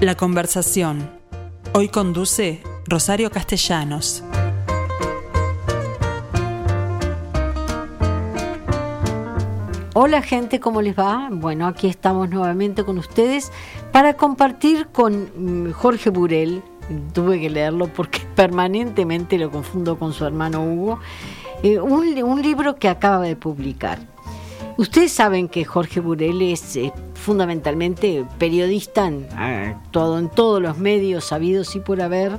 La conversación. Hoy conduce Rosario Castellanos. Hola gente, ¿cómo les va? Bueno, aquí estamos nuevamente con ustedes para compartir con mm, Jorge Burel, tuve que leerlo porque permanentemente lo confundo con su hermano Hugo, eh, un, libro que acaba de publicar. Ustedes saben que Jorge Burel es eh, fundamentalmente periodista, ha actuado en todos los medios sabidos y por haber,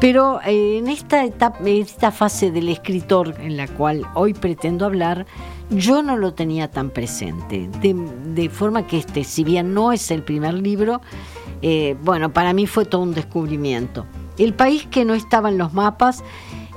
pero eh, en esta etapa, en esta fase del escritor en la cual hoy pretendo hablar, yo no lo tenía tan presente, de, de forma que este, si bien no es el primer libro, eh, bueno, para mí fue todo un descubrimiento. El país que no estaba en los mapas,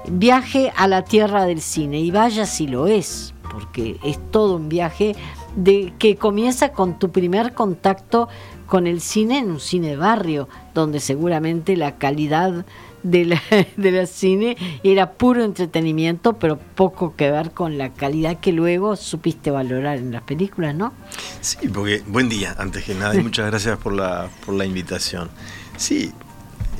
viaje a la tierra del cine, y vaya si lo es, porque es todo un viaje de que comienza con tu primer contacto con el cine en un cine de barrio, donde seguramente la calidad de la, de la cine era puro entretenimiento, pero poco que ver con la calidad que luego supiste valorar en las películas, ¿no? Sí, porque buen día, antes que nada, y muchas gracias por la, por la invitación. Sí,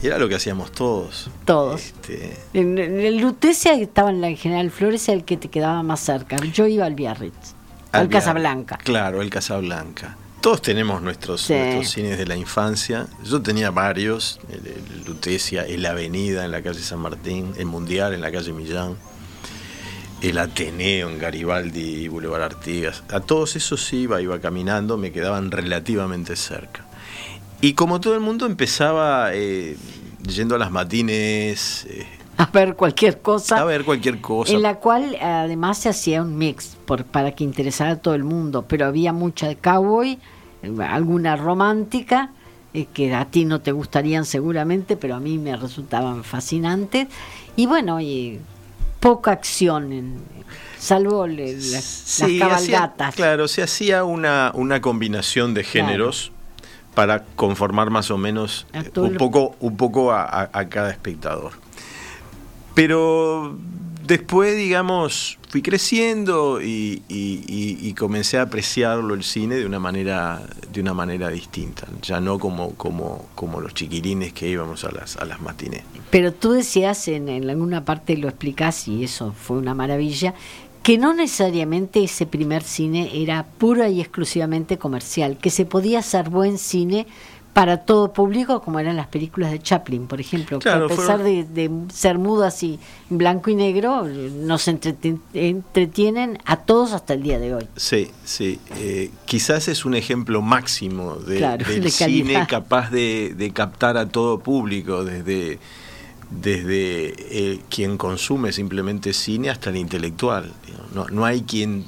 era lo que hacíamos todos. Todos. Este, En, en el Lutecia estaba en la General Flores, el que te quedaba más cerca. Yo iba al Biarritz, Albia- Casablanca. Claro, el Casablanca. Todos tenemos nuestros, Sí. nuestros cines de la infancia. Yo tenía varios, el, el Lutecia, el Avenida en la calle San Martín, el Mundial en la calle Millán, el Ateneo en Garibaldi y Boulevard Artigas. A todos esos iba, iba caminando, me quedaban relativamente cerca. Y como todo el mundo empezaba eh, yendo a las matines, eh, A ver cualquier cosa. a ver cualquier cosa. En la cual además se hacía un mix por, para que interesara a todo el mundo, pero había mucha de cowboy, alguna romántica, eh, que a ti no te gustarían seguramente, pero a mí me resultaban fascinantes. Y bueno, y poca acción, en- salvo le- la- Sí, las hacía- cabalgatas. claro, se hacía una, una combinación de géneros para conformar más o menos eh, un poco, un poco a, a- a cada espectador. Pero después, digamos, fui creciendo y, comencé a apreciarlo el cine de una manera, de una manera distinta. Ya no como, como, como los chiquilines que íbamos a las, a las matines. Pero tú decías, en, en alguna parte lo explicás, y eso fue una maravilla, que no necesariamente ese primer cine era pura y exclusivamente comercial, que se podía hacer buen cine para todo público, como eran las películas de Chaplin, por ejemplo, Claro, que a pesar fueron- de, de ser mudas y en blanco y negro, nos entreten- entretienen a todos hasta el día de hoy. Sí, sí. eh, quizás es un ejemplo máximo de- Claro, del de cine capaz de, de captar a todo público, desde, desde eh, quien consume simplemente cine hasta el intelectual. No, no hay quien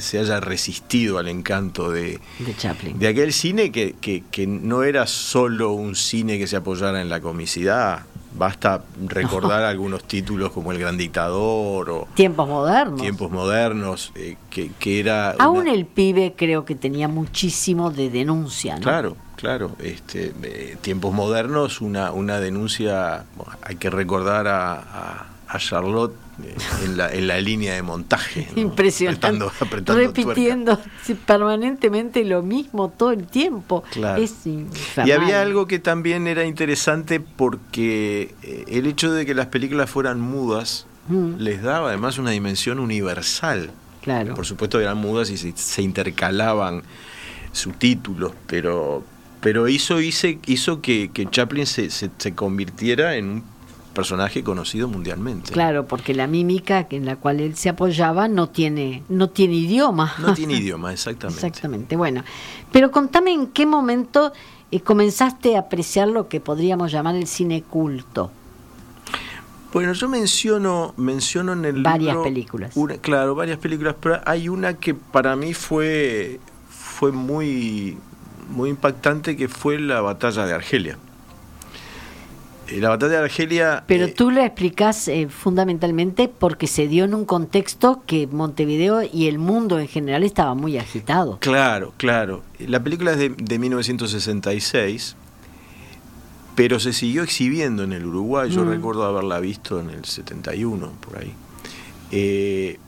se haya resistido al encanto de, De Chaplin. de aquel cine que, que- que no era solo un cine que se apoyara en la comicidad. Basta recordar algunos títulos como El Gran Dictador o Tiempos modernos. Tiempos Modernos, eh, que, que era... Aún una- el pibe creo que tenía muchísimo de denuncia, ¿no? Claro, claro. Este, eh, tiempos modernos, una, una denuncia, bueno, hay que recordar a, a- a Charlotte en, la, en la línea de montaje. ¿no? Impresionante. Apretando- apretando Repitiendo permanentemente lo mismo todo el tiempo. Claro. Es Y había algo que también era interesante porque eh, el hecho de que las películas fueran mudas Mm, les daba además una dimensión universal. claro. Por supuesto eran mudas y se, se intercalaban subtítulos, pero, pero hizo, hizo que, que Chaplin se, se- se convirtiera en un personaje conocido mundialmente. Claro, porque la mímica en la cual él se apoyaba no tiene, no tiene idioma. No tiene idioma, exactamente. Exactamente. Bueno, pero contame en qué momento eh, comenzaste a apreciar lo que podríamos llamar el cine culto. Bueno, yo menciono, menciono en el Varias libro películas. una- claro, varias películas, pero hay una que para mí fue, fue muy, muy impactante, que fue la batalla de Argelia. Eh, La batalla de Argelia... Pero eh, tú la explicás eh, fundamentalmente porque se dio en un contexto que Montevideo y el mundo en general estaba muy agitado. Claro, claro. La película es de, de 1966, pero se siguió exhibiendo en el Uruguay. Yo Mm. recuerdo haberla visto en el 71, por ahí. Eh,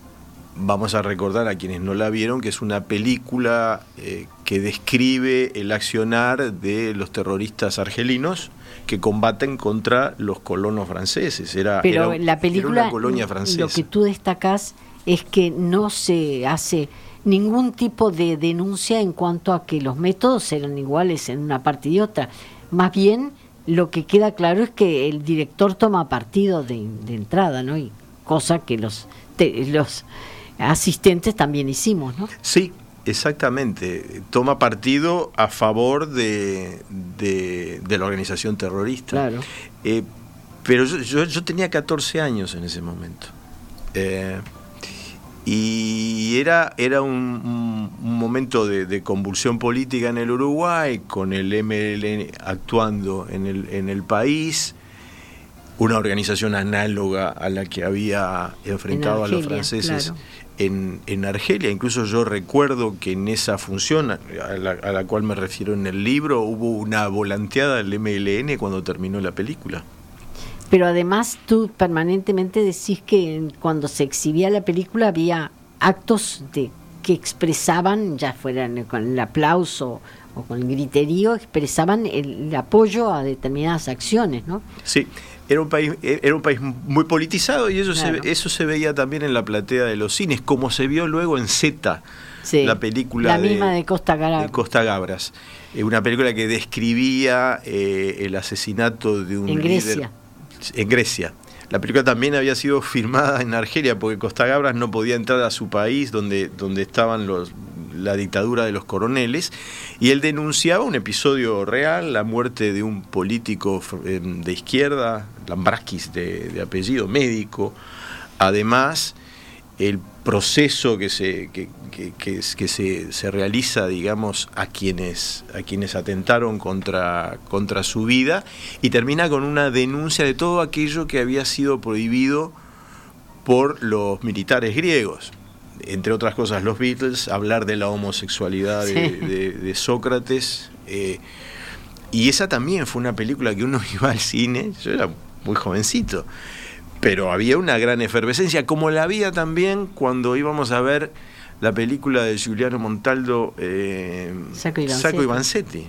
vamos a recordar a quienes no la vieron que es una película eh, que describe el accionar de los terroristas argelinos que combaten contra los colonos franceses. Era, Pero la película, una colonia francesa. lo que tú destacás es que no se hace ningún tipo de denuncia en cuanto a que los métodos eran iguales en una parte y otra. Más bien, lo que queda claro es que el director toma partido de, de entrada, ¿no? Y cosa que los, te, los asistentes también hicimos, ¿no? Sí, exactamente. Toma partido a favor de, de, de la organización terrorista. Claro. Eh, pero yo, yo, yo, tenía 14 años en ese momento. Eh, y era, era un, momento de, de, convulsión política en el Uruguay, con el MLN actuando en el, en el país, una organización análoga a la que había enfrentado Argelia, a los franceses. En, en, Argelia. Incluso yo recuerdo que en esa función a la, a la cual me refiero en el libro hubo una volanteada del MLN cuando terminó la película. Pero además tú permanentemente decís que cuando se exhibía la película había actos de que expresaban, ya fueran con el aplauso o con el griterío, expresaban el, el apoyo a determinadas acciones, ¿no? Sí, era un país era un país muy politizado y eso claro. se, eso se veía también en la platea de los cines, como se vio luego en Z, sí, la película la misma de, de Costa, Gabras. de Costa Gabras, eh, una película que describía eh, el asesinato de un en Grecia. líder en Grecia. La película también había sido filmada en Argelia porque Costa Gabras no podía entrar a su país donde, donde estaban los, la dictadura de los coroneles y él denunciaba un episodio real, la muerte de un político de izquierda, Lambraskis de, apellido, médico. Además, el proceso que se, que, que, que se, se, realiza, digamos, a quienes, a quienes atentaron contra, contra su vida y termina con una denuncia de todo aquello que había sido prohibido por los militares griegos. Entre otras cosas, los Beatles, hablar de la homosexualidad sí. de, Sócrates. Eh, y esa también fue una película que uno iba al cine, yo era muy jovencito, pero había una gran efervescencia, como la había también cuando íbamos a ver la película de Giuliano Montaldo, eh, Sacco y Vanzetti. Sacco y Vanzetti.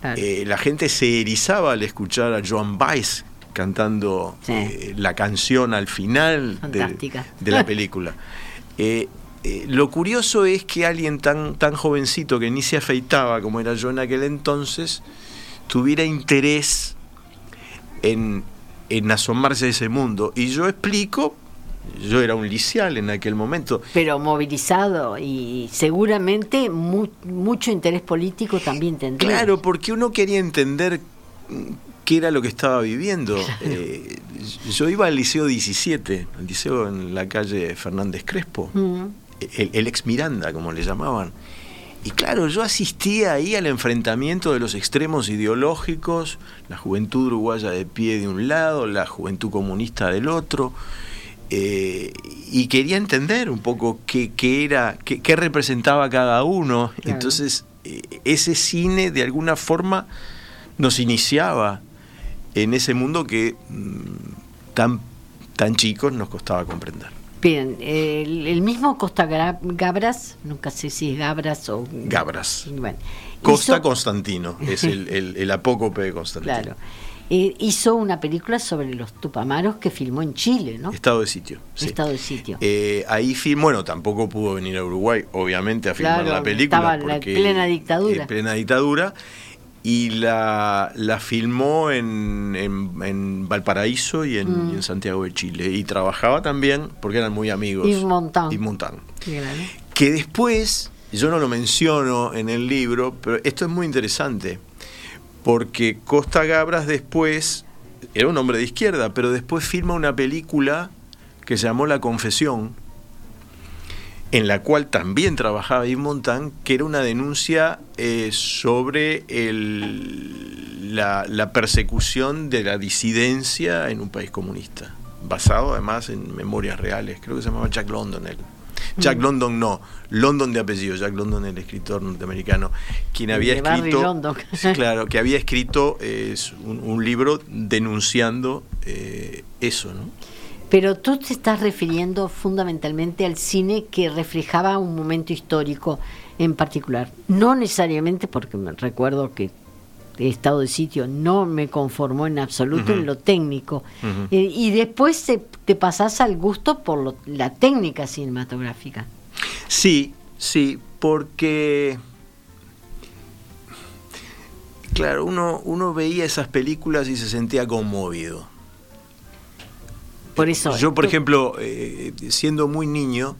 Claro. Eh, la gente se erizaba al escuchar a Joan Baez cantando sí. eh, la canción al final de, de, la película. Eh, lo curioso es que alguien tan, tan jovencito que ni se afeitaba como era yo en aquel entonces, tuviera interés en, en asomarse a ese mundo. Y yo explico, yo era un licial en aquel momento. Pero movilizado y seguramente mu mucho interés político también tendría. Claro, porque uno quería entender qué era lo que estaba viviendo. Claro. Eh, yo iba al Liceo 17, al liceo en la calle Fernández Crespo, mm. el, el ex Miranda, como le llamaban. Y claro, yo asistía ahí al enfrentamiento de los extremos ideológicos, la juventud uruguaya de pie de un lado, la juventud comunista del otro, eh, y quería entender un poco qué, qué era, qué, qué, representaba cada uno. Claro. Entonces, eh, ese cine de alguna forma nos iniciaba en ese mundo que mmm, tan, tan chicos nos costaba comprender. Bien, el, el, mismo Costa Gabras, nunca sé si es Gabras o... Gabras. Bueno, Costa hizo... Constantino, es el, el, el, apócope de Constantino. Claro. Eh, hizo una película sobre los tupamaros que filmó en Chile, ¿no? Estado de sitio. Sí. Estado de sitio. Eh, ahí filmó, bueno, tampoco pudo venir a Uruguay, obviamente, a filmar claro, la película. Estaba en plena dictadura. En plena dictadura y la, la filmó en, en, en, Valparaíso y en, mm. y en, Santiago de Chile. Y trabajaba también, porque eran muy amigos. Yves Montand. Yves Montand. Que después, yo no lo menciono en el libro, pero esto es muy interesante, porque Costa Gabras después, era un hombre de izquierda, pero después filma una película que se llamó La Confesión, en la cual también trabajaba Yves Montand, que era una denuncia eh, sobre el, la, la, persecución de la disidencia en un país comunista, basado además en memorias reales, creo que se llamaba Jack London él. Jack mm. London no, London de apellido, Jack London el escritor norteamericano, quien había de escrito, claro, que había escrito eh, un, un, libro denunciando eh, eso, ¿no? Pero tú te estás refiriendo fundamentalmente al cine que reflejaba un momento histórico en particular. No necesariamente porque me recuerdo que el estado de sitio no me conformó en absoluto en lo técnico. Eh, y después te, te pasás al gusto por lo- la técnica cinematográfica. Sí, sí, porque... Claro, uno, uno veía esas películas y se sentía conmovido. Por eso. Yo, por tú- ejemplo, eh, siendo muy niño,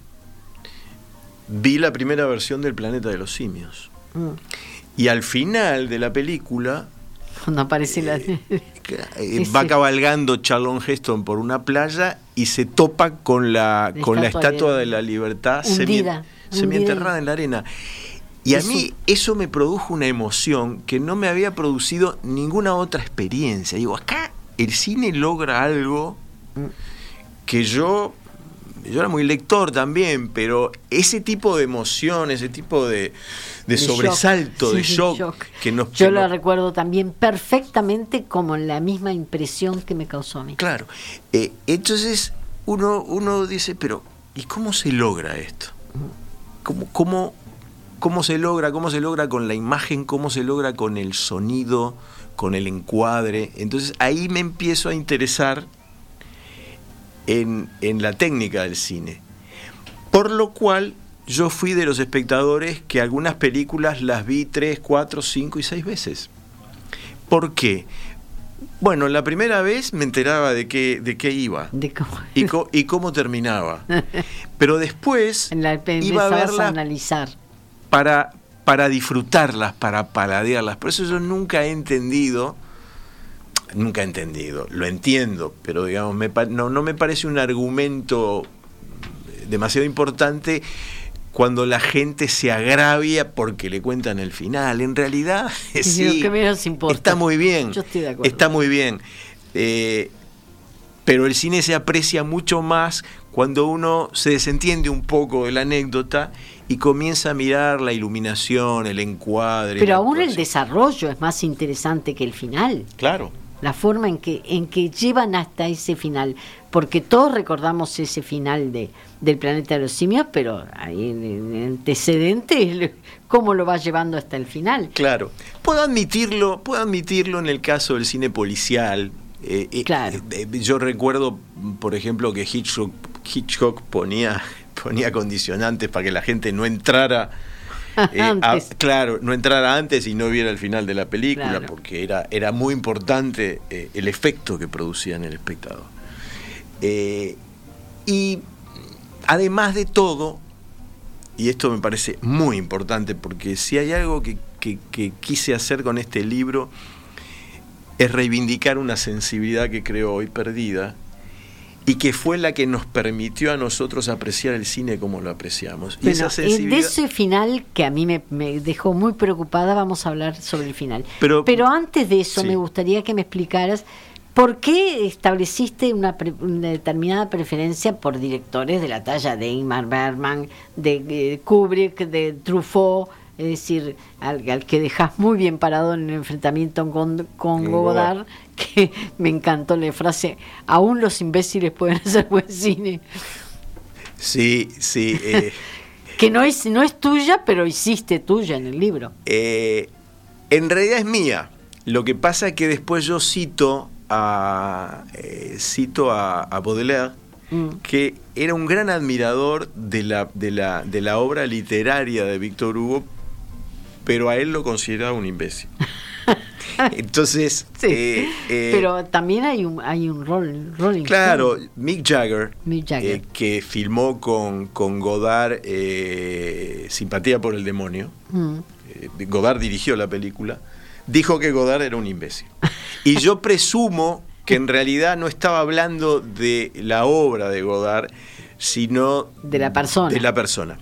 vi la primera versión del Planeta de los Simios. Mm, Y al final de la película Cuando aparece la. eh, Ese- va cabalgando Charlon Heston por una playa y se topa con la, La con la estatua estatua de- de la libertad Hundida, semi, semienterrada en la arena. Y a mí eso me produjo una emoción que no me había producido ninguna otra experiencia. Digo, acá el cine logra algo que yo, yo era muy lector también, pero ese tipo de emoción, ese tipo de, de de shock. sobresalto, de shock, que nos... Yo nos- recuerdo también perfectamente como la misma impresión que me causó a mí. Claro. Eh, entonces uno, uno dice, pero ¿y cómo se logra esto? ¿Cómo, cómo, ¿Cómo se logra? ¿Cómo se logra con la imagen? ¿Cómo se logra con el sonido? ¿Con el encuadre? Entonces ahí me empiezo a interesar en, en la técnica del cine. Por lo cual yo fui de los espectadores que algunas películas las vi tres, cuatro, cinco y seis veces. ¿Por qué? Bueno, la primera vez me enteraba de qué, de qué iba De cómo- y, co- y cómo terminaba. Pero después en la, iba a verlas analizar. para, para disfrutarlas, para paladearlas. Por eso yo nunca he entendido, nunca he entendido, lo entiendo, pero digamos, me no, no me parece un argumento demasiado importante cuando la gente se agravia porque le cuentan el final. En realidad, sí, ¿qué menos importa? está muy bien. Yo estoy de acuerdo. Está muy bien. Eh, pero el cine se aprecia mucho más cuando uno se desentiende un poco de la anécdota y comienza a mirar la iluminación, el encuadre. Pero aún el desarrollo es más interesante que el final. Claro. La forma en que, en que llevan hasta ese final. Porque todos recordamos ese final de, del planeta de los simios, pero ahí en, en antecedente, cómo lo va llevando hasta el final. Claro. Puedo admitirlo, puedo admitirlo en el caso del cine policial. Eh, eh, Claro. eh, yo recuerdo, por ejemplo, que Hitchcock, Hitchcock ponía, ponía condicionantes para que la gente no entrara. eh, a- claro, no entrara antes y no viera el final de la película, Claro. porque era, era muy importante eh, el efecto que producía en el espectador. Eh, y además de todo, y esto me parece muy importante porque si hay algo que, que- que quise hacer con este libro es reivindicar una sensibilidad que creo hoy perdida y que fue la que nos permitió a nosotros apreciar el cine como lo apreciamos. y esa sensibilidad... de ese final que a mí me, me dejó muy preocupada, vamos a hablar sobre el final. Pero- antes de eso Sí. me gustaría que me explicaras por qué estableciste una, pre- una determinada preferencia por directores de la talla de Ingmar Bergman, de eh, Kubrick, de Truffaut, es decir, al, al que dejas muy bien parado en el enfrentamiento con, con Godard, Godard. que me encantó la frase, aún los imbéciles pueden hacer buen cine. Sí, sí. eh, Que no es, no es tuya, pero hiciste tuya en el libro. Eh, en realidad es mía. Lo que pasa es que después yo cito a, eh, cito a, a Baudelaire, Mm. que era un gran admirador de la, de, la, de la obra literaria de Víctor Hugo, pero a él lo consideraba un imbécil. Entonces, Sí, eh, eh, pero también hay un, hay un rol, Rolling Claro, Stone. Mick Jagger, Mick Jagger. eh, que filmó con, con Godard Simpatía por el Demonio, Mm. Godard dirigió la película, dijo que Godard era un imbécil. Y yo presumo que en realidad no estaba hablando de la obra de Godard, sino De la persona. De la persona.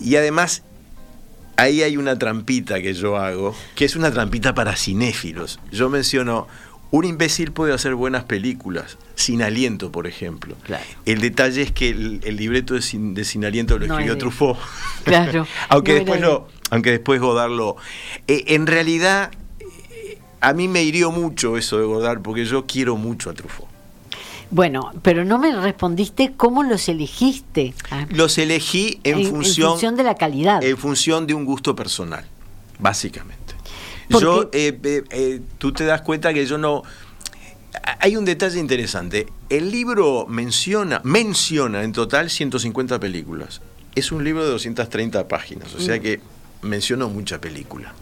Y además, ahí hay una trampita que yo hago, que es una trampita para cinéfilos. Yo menciono, un imbécil puede hacer buenas películas, sin aliento, por ejemplo. Claro. El detalle es que el, el libreto de sin, de Sin aliento lo No escribió es de- Truffaut. Claro, aunque, no después lo, aunque después Godard lo... Eh, en realidad, eh, a mí me hirió mucho eso de Godard, porque yo quiero mucho a Truffaut. Bueno, pero no me respondiste cómo los elegiste. Ah, Los elegí en, en función, función de la calidad. en función de un gusto personal, básicamente. Yo, eh, eh, eh, tú te das cuenta que yo no... Hay un detalle interesante. El libro menciona, menciona en total 150 películas. Es un libro de 230 páginas, o Mm. sea que menciono mucha película.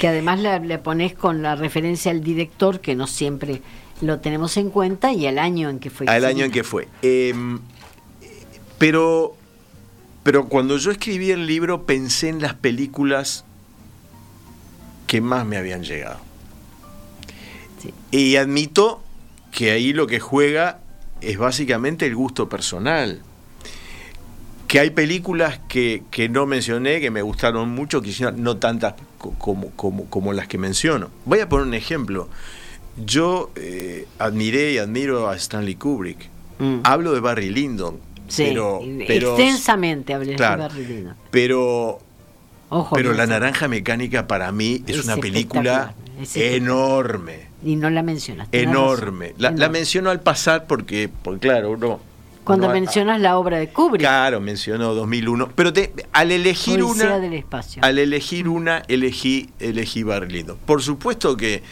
que además le pones con la referencia al director, que no siempre lo tenemos en cuenta, y al año en que fue. Al año en que fue. Eh, pero, pero cuando yo escribí el libro pensé en las películas que más me habían llegado. Sí. Y admito que ahí lo que juega es básicamente el gusto personal. Que hay películas que, que no mencioné, que me gustaron mucho, quizás no tantas co- como, como, como las que menciono. Voy a poner un ejemplo. Yo eh, admiré y admiro a Stanley Kubrick. Mm. Hablo de Barry Lyndon. Sí, pero, pero, extensamente hablé claro. de Barry Lyndon. pero, Ojo, pero La. Naranja Mecánica para mí es, Es una película es enorme. Y no la mencionas. Enorme. La, la enorme. menciono al pasar porque, porque claro, uno... Cuando uno- mencionas la obra de Kubrick, Claro, mencionó 2001. Pero te- al elegir Odisea una... del espacio. Al elegir una, elegí, elegí Barry Lyndon. Por supuesto que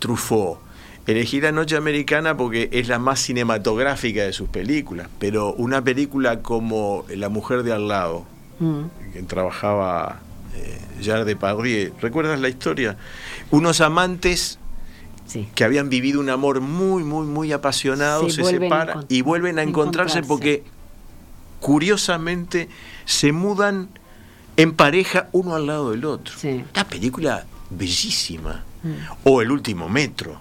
Truffaut. Elegí La Noche Americana porque es la más cinematográfica de sus películas. Pero una película como La Mujer de al lado, Mm. que trabajaba eh, Gerard Depardieu. ¿Recuerdas la historia? Unos amantes Sí. que habían vivido un amor muy, muy, muy apasionado, se separan y vuelven a encontrarse, encontrarse. porque curiosamente se mudan en pareja uno al lado del otro. Sí. Una película bellísima. Mm. O El último metro.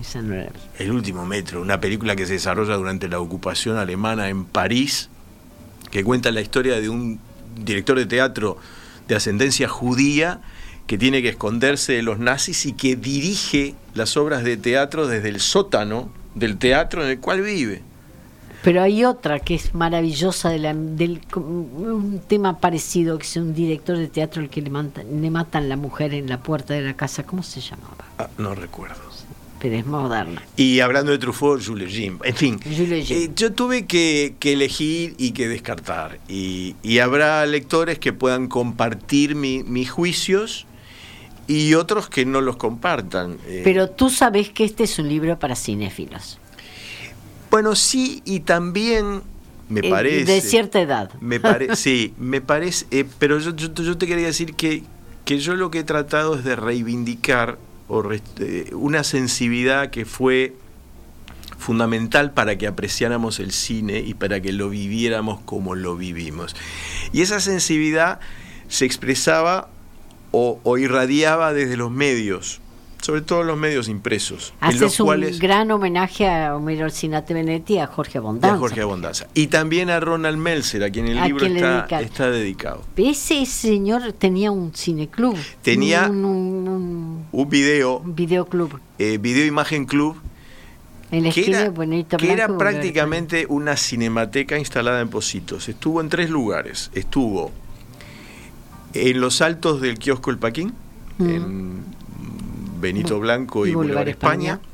Esa no. El último metro, una película que se desarrolla durante la ocupación alemana en París, que cuenta la historia de un director de teatro de ascendencia judía que tiene que esconderse de los nazis y que dirige las obras de teatro desde el sótano del teatro en el cual vive. Pero hay otra que es maravillosa de la- del un tema parecido que es un director de teatro al que le, matan- le matan la mujer en la puerta de la casa. ¿Cómo se llamaba? Ah, no recuerdo. Pero es moderna. Y hablando de Truffaut, Jules Jim. En fin, Jules Jim. eh, yo tuve que, que elegir y que descartar. Y, y habrá lectores que puedan compartir mi- mis juicios y otros que no los compartan. Eh, Pero tú sabes que este es un libro para cinéfilos. Bueno, sí, y también me Eh, parece. De cierta edad. Me parece, sí, me parece, eh, pero yo, yo, yo te quería decir que, que yo lo que he tratado es de reivindicar o re- eh, una sensibilidad que fue fundamental para que apreciáramos el cine y para que lo viviéramos como lo vivimos. Y esa sensibilidad se expresaba o, o irradiaba desde los medios, sobre todo los medios impresos, en los Haces un cuales gran homenaje a Homero Cinate Benetti y a Jorge y a Abondanza. Jorge Abondanza. Y también a Ronald Melzer, a quien el ¿A libro está, está dedicado. Ese señor tenía un cineclub. Tenía- un, un- un- Un video, un videoclub. eh, Video Imagen Club, En la que esquina era, que era prácticamente una cinemateca instalada en Positos. Estuvo en tres lugares. Estuvo en los altos del kiosco El Paquín, Mm. en Benito Blanco y, Y Boulevard España. España.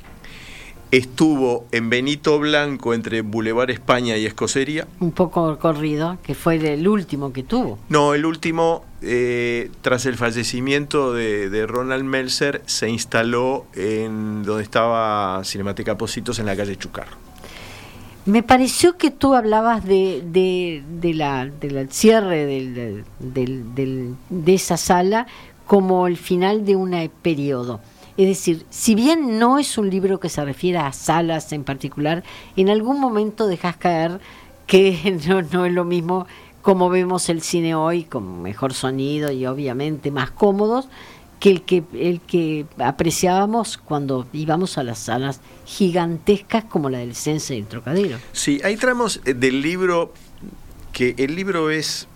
Estuvo en Benito Blanco entre Boulevard España y Escocería. un poco corrido, que fue el último que tuvo. No, el último, eh, tras el fallecimiento de, de Ronald Melzer, se instaló en donde estaba Cinemateca Positos en la calle Chucarro. Me pareció que tú hablabas de, de, de la, del cierre del, del- del- de esa sala como el final de un periodo. Es decir, si bien no es un libro que se refiere a salas en particular, en algún momento dejas caer que no, no es lo mismo como vemos el cine hoy, con mejor sonido y obviamente más cómodos, que el que, el que apreciábamos cuando íbamos a las salas gigantescas como la del Sense y el Trocadero. Sí, hay tramos eh, del libro que el libro es,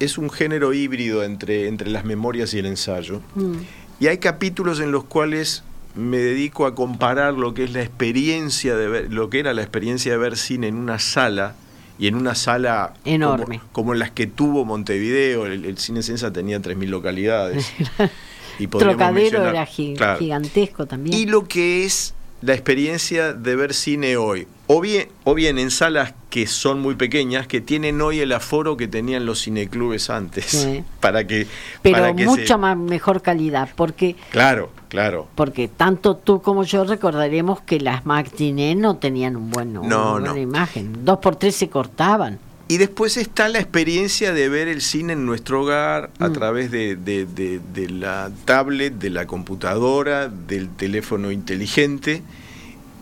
es un género híbrido entre, entre las memorias y el ensayo. Mm. Y hay capítulos en los cuales me dedico a comparar lo que es la experiencia de ver, lo que era la experiencia de ver cine en una sala y en una sala como- Enorme. como, las que tuvo Montevideo, el, el cine Sensa tenía 3.000 localidades. y Trocadero era gi- claro. gigantesco también. Y lo que es la experiencia de ver cine hoy, o bien, o bien en salas que son muy pequeñas, que tienen hoy el aforo que tenían los cineclubes antes, Sí. para que... Pero para que mucha se- más mejor calidad, porque Claro, claro. porque tanto tú como yo recordaremos que las matinés no tenían un buen, una No, buena no. imagen. Dos por tres se cortaban. Y después está la experiencia de ver el cine en nuestro hogar a Mm. través de, de- de- de la tablet, de la computadora, del teléfono inteligente.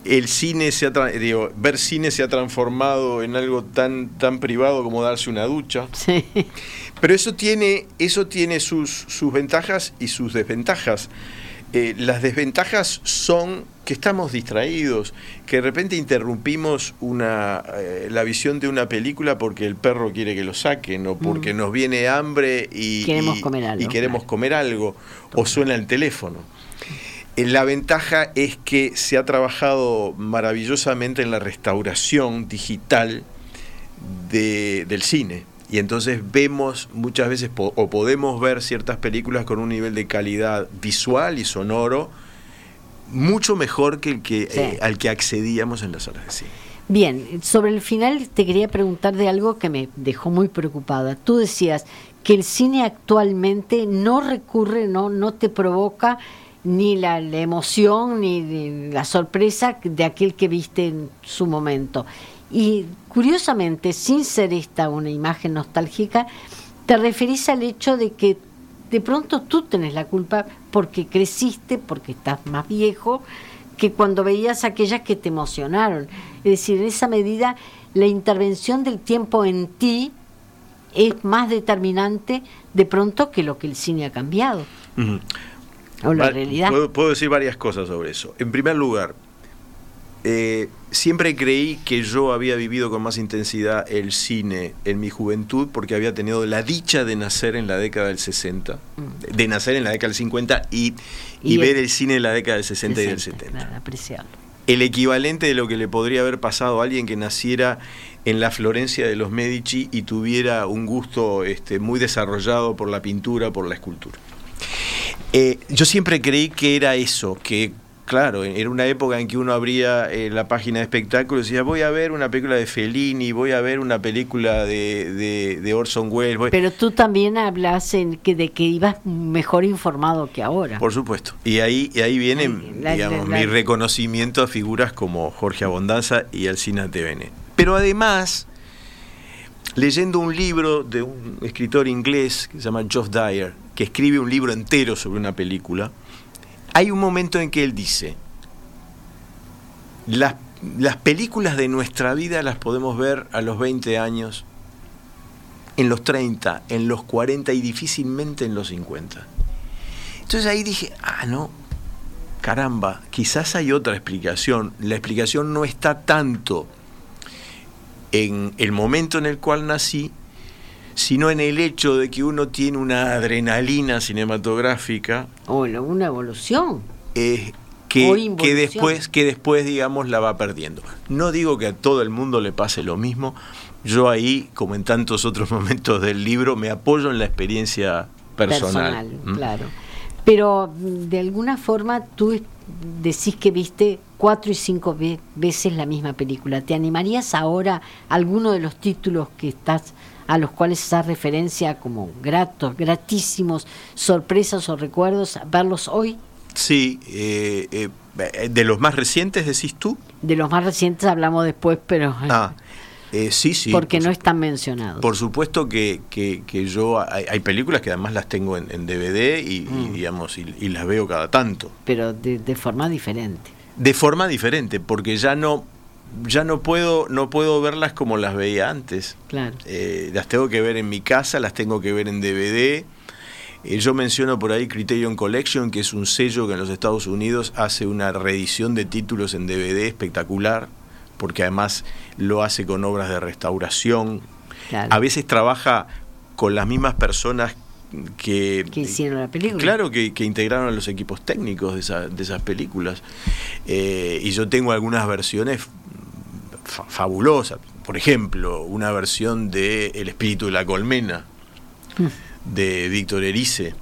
El cine se ha digo, ver cine se ha transformado en algo tan, tan privado como darse una ducha. Sí. Pero eso tiene, eso tiene sus, sus ventajas y sus desventajas. Eh, las desventajas son que estamos distraídos, que de repente interrumpimos una, eh, la visión de una película porque el perro quiere que lo saquen o porque nos viene hambre y Queremos y- comer algo, y queremos claro. comer algo o suena el teléfono. Eh, La ventaja es que se ha trabajado maravillosamente en la restauración digital de- del cine. Y entonces vemos muchas veces po- o podemos ver ciertas películas con un nivel de calidad visual y sonoro mucho mejor que el que Sí. eh, al que accedíamos en las salas de cine. Bien, sobre el final te quería preguntar de algo que me dejó muy preocupada. Tú decías que el cine actualmente no recurre, no, no te provoca ni la, emoción ni, la sorpresa de aquel que viste en su momento. Y curiosamente, sin ser esta una imagen nostálgica, te referís al hecho de que de pronto tú tenés la culpa porque creciste, porque estás más viejo, que cuando veías aquellas que te emocionaron. Es decir, en esa medida la intervención del tiempo en ti es más determinante de pronto que lo que el cine ha cambiado. O la Va- realidad. Puedo, puedo decir varias cosas sobre eso. En primer lugar, eh, siempre creí que yo había vivido con más intensidad el cine en mi juventud porque había tenido la dicha de nacer en la década del 60, de nacer en la década del 50 y, y Mm. Y ver el- el cine en la década del 60 y del 60, 70 claro, apreciarlo. el equivalente de lo que le podría haber pasado a alguien que naciera en la Florencia de los Medici y tuviera un gusto este, muy desarrollado por la pintura, por la escultura. Eh, yo siempre creí que era eso, que claro, era una época en que uno abría eh, la página de espectáculos y decía, voy a ver una película de Fellini, voy a ver una película de, de- de Orson Welles. voy-". Pero tú también hablas en que, de que ibas mejor informado que ahora. Por supuesto. Y ahí, y ahí viene, la- digamos, la- mi reconocimiento a figuras como Jorge Abondanza y Alcina TVN. Pero además, leyendo un libro de un escritor inglés que se llama Geoff Dyer, que escribe un libro entero sobre una película, hay un momento en que él dice, las, las películas de nuestra vida las podemos ver a los 20 años, en los 30, en los 40 y difícilmente en los 50. Entonces ahí dije, ah, no, caramba, quizás hay otra explicación. La explicación no está tanto en el momento en el cual nací, sino en el hecho de que uno tiene una adrenalina cinematográfica O una evolución. eh, que, que después, que después, digamos, la va perdiendo. No digo que a todo el mundo le pase lo mismo. Yo ahí, como en tantos otros momentos del libro, me apoyo en la experiencia personal. ¿Mm? claro. Pero de alguna forma tú decís que viste cuatro y cinco ve- veces la misma película. ¿Te animarías ahora a alguno de los títulos que estás a los cuales haces referencia como gratos, gratísimos, sorpresas o recuerdos, verlos hoy? Sí, eh, eh, de los más recientes decís tú. De los más recientes hablamos después, pero Ah, eh, sí, sí. porque por no están mencionados. Por supuesto que, que- que yo hay, hay películas que además las tengo en, en DVD y, y, Mm. digamos y, y las veo cada tanto. pero de, de forma diferente. De forma diferente, porque ya no ya no puedo no puedo verlas como las veía antes. Claro. Eh, las tengo que ver en mi casa, las tengo que ver en DVD. Eh, yo menciono por ahí Criterion Collection, que es un sello que en los Estados Unidos hace una reedición de títulos en DVD espectacular, porque además lo hace con obras de restauración. Claro. A veces trabaja con las mismas personas que, que hicieron la película. Claro, que, que integraron a los equipos técnicos de, esa- de esas películas. Eh, y yo tengo algunas versiones fa- fabulosas. Por ejemplo, una versión de El espíritu de la colmena, de Víctor Erice,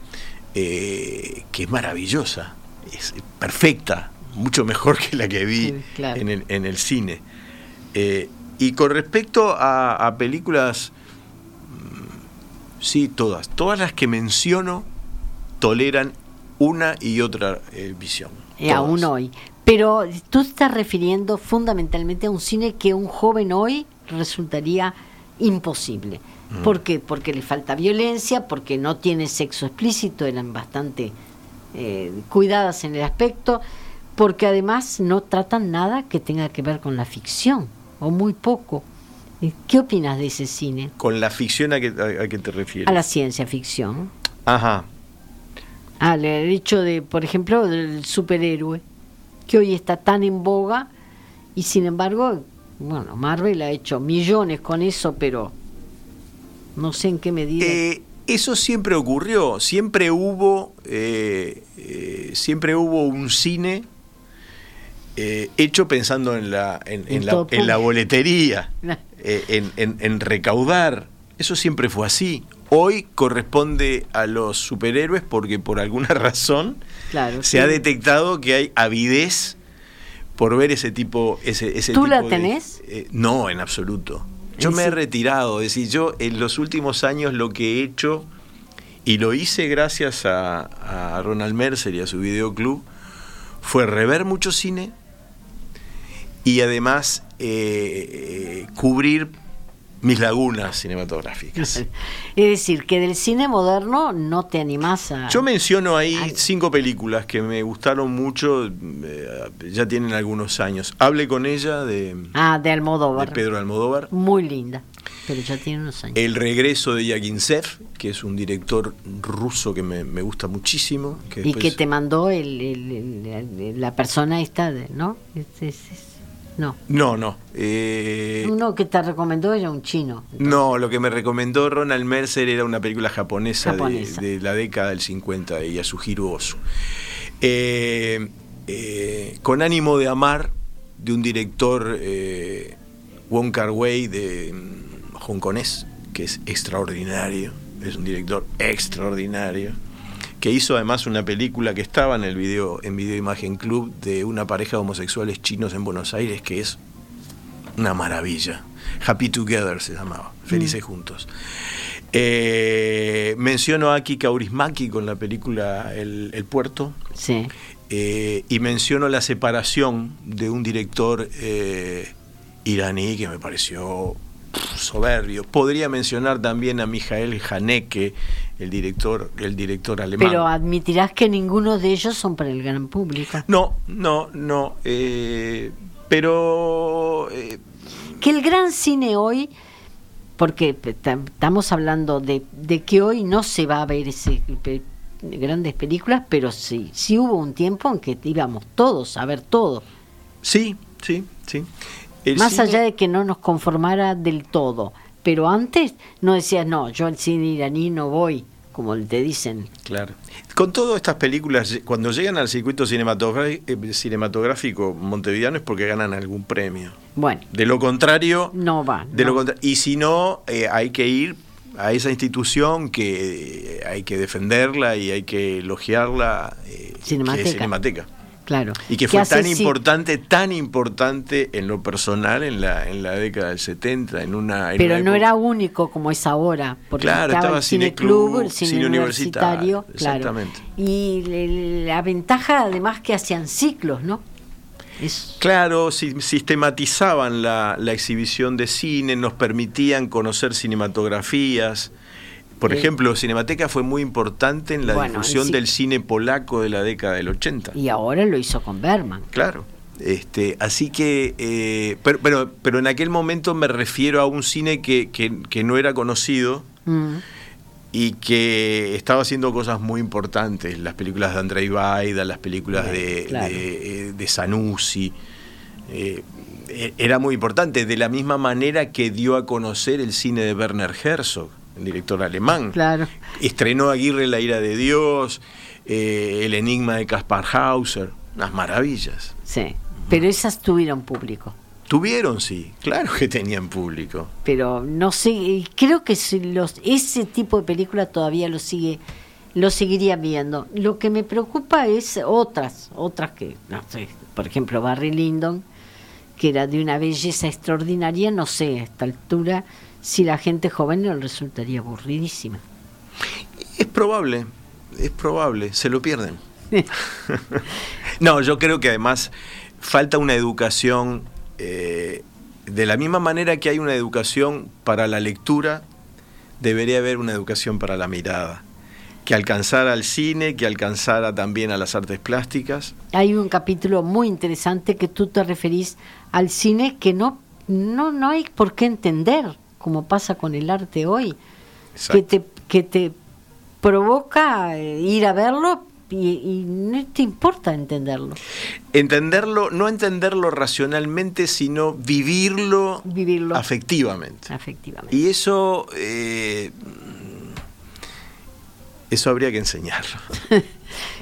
eh, que es maravillosa, es perfecta. mucho mejor que la que vi Sí, claro. en, el, en el cine. Eh, y con respecto a, a películas, mm, sí, todas, todas las que menciono toleran una y otra eh, visión. Y Todas. aún hoy. Pero tú estás refiriendo fundamentalmente a un cine que un joven hoy resultaría imposible. Mm. ¿Por qué? Porque le falta violencia, porque no tiene sexo explícito, eran bastante eh, cuidadas en el aspecto, porque además no tratan nada que tenga que ver con la ficción, o muy poco. Eh, ¿Qué opinas de ese cine? Con la ficción a que, a, a te refieres. A la ciencia ficción. Ajá. al hecho de, por ejemplo, del superhéroe, que hoy está tan en boga y sin embargo, bueno, Marvel ha hecho millones con eso, pero no sé en qué medida. Eh, eso siempre ocurrió, siempre hubo, eh, eh, siempre hubo un cine eh, hecho pensando en la, en, En en la, en la boletería, eh, en, en- en recaudar. Eso siempre fue así. Hoy corresponde a los superhéroes porque por alguna razón claro, se sí. ha detectado que hay avidez por ver ese tipo ese, ese ¿Tú la de- tenés? eh, no, en absoluto. Yo ¿En me he retirado, es decir, yo en los últimos años lo que he hecho, y lo hice gracias a, a Ronald Mercer y a su videoclub, fue rever mucho cine y además eh, eh, cubrir mis lagunas cinematográficas. Es decir, que del cine moderno no te animás a... Yo menciono ahí cinco películas que me gustaron mucho, eh, ya tienen algunos años. Hable con ella de, Ah, de de Almodóvar. Pedro Almodóvar. Muy linda, pero ya tiene unos años. El regreso de Yagintsev, que es un director ruso que me, me gusta muchísimo. Que y después- que te mandó el, el- el- el- la persona esta, de- ¿no? Es- es- es- no. No, no. eh, Uno que te recomendó era un chino. no, lo que me recomendó Ronald Mercer era una película japonesa, de- Japonesa. De, la década del 50 de Yasuhiro Ozu. Eh, eh, con ánimo de amar, de un director eh, Wong Kar Wai de mm, hongkonés, que es extraordinario, es un director extraordinario, que hizo además una película que estaba en el video, en Video Imagen Club, de una pareja de homosexuales chinos en Buenos Aires, que es una maravilla. Happy Together se llamaba, Felices Juntos. Eh, menciono a Aki Kaurismäki con la película El, El Puerto. Sí. Eh, y menciono la separación de un director eh, iraní que me pareció soberbio. Podría mencionar también a Mijael Haneke, el director, el director alemán. Pero admitirás que ninguno de ellos son para el gran público. no, no, no. eh, pero eh, Que el gran cine hoy, porque estamos hablando de, de que hoy no se va a ver ese pe- grandes películas, pero sí, sí hubo un tiempo en que íbamos todos a ver todo. sí, sí, sí. El Más cine- allá de que no nos conformara del todo. Pero antes no decías, no, yo al cine iraní no voy, como te dicen. Claro. Con todas estas películas, cuando llegan al circuito cinematográfico, cinematográfico montevideano es porque ganan algún premio. Bueno, De lo contrario, no va. de lo contra- y si no, eh, hay que ir a esa institución que eh, hay que defenderla y hay que elogiarla, eh, que es Cinemateca. Claro. Y que ¿Qué fue tan importante, tan importante en lo personal en la, en la década del 70, en una... en Pero una no época- era único como es ahora, porque Claro, estaba, estaba el cine Cineclub, club, el cine, cine universitario, universitario, claro. Y la ventaja además que hacían ciclos, ¿no? Es, Claro, si- sistematizaban la, la exhibición de cine, nos permitían conocer cinematografías. Por Sí. ejemplo, Cinemateca fue muy importante en la Bueno, difusión sí. del cine polaco de la década del 80. y ahora lo hizo con Berman. Claro. Este, así que, eh, pero, pero, pero en aquel momento me refiero a un cine que, que- que no era conocido Mm. y que estaba haciendo cosas muy importantes. Las películas de Andrei Baida, las películas de, Claro. de, eh, de Zanussi. eh, e- era muy importante, de la misma manera que dio a conocer el cine de Werner Herzog, el director alemán. Claro. Estrenó Aguirre La ira de Dios, eh, El enigma de Kaspar Hauser, unas maravillas. Sí. Pero esas tuvieron público. Tuvieron, sí, claro que tenían público. Pero no sé, creo que si los, ese tipo de película todavía lo sigue, lo seguiría viendo. Lo que me preocupa es otras, otras que, no sé, por ejemplo, Barry Lyndon, que era de una belleza extraordinaria, no sé a esta altura si la gente joven le resultaría aburridísima. Es probable, es probable, se lo pierden. no, yo creo que además falta una educación, eh, de la misma manera que hay una educación para la lectura, debería haber una educación para la mirada que alcanzara al cine, que alcanzara también a las artes plásticas. Hay un capítulo muy interesante que tú te referís al cine que no, no, no hay por qué entender, como pasa con el arte hoy, que te, que te provoca eh, ir a verlo y, no te importa entenderlo. Entenderlo, no entenderlo racionalmente, sino vivirlo, vivirlo afectivamente. afectivamente. Y eso... Eh, eso habría que enseñarlo.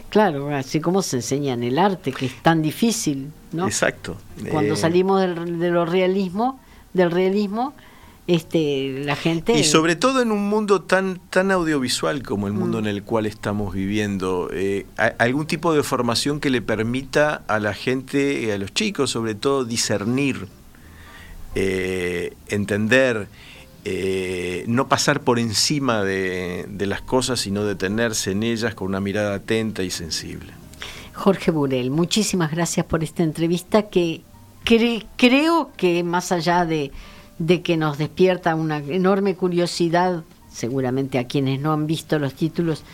claro, así como se enseña en el arte, que es tan difícil, ¿no? Exacto. Cuando eh, salimos del, de lo realismo, del realismo, este, la gente... Y sobre todo en un mundo tan, tan audiovisual como el mundo mm. en el cual estamos viviendo, eh, algún tipo de formación que le permita a la gente, a los chicos sobre todo, discernir, eh, entender eh, no pasar por encima de, las cosas, sino detenerse en ellas con una mirada atenta y sensible. Jorge Burel, muchísimas gracias por esta entrevista que creo que más allá de, que nos despierta una enorme curiosidad, seguramente a quienes no han visto los títulos,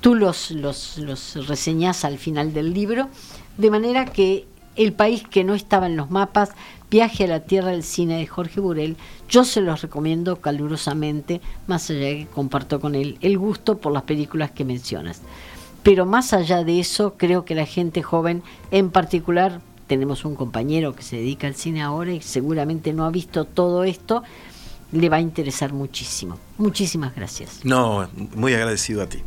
tú los, los, los reseñás al final del libro, de manera que el país que no estaba en los mapas Viaje a la Tierra del Cine de Jorge Burel, yo se los recomiendo calurosamente, más allá de que comparto con él el gusto por las películas que mencionas. Pero más allá de eso, creo que la gente joven, en particular, tenemos un compañero que se dedica al cine ahora y seguramente no ha visto todo esto, le va a interesar muchísimo. Muchísimas gracias. No, muy agradecido a ti.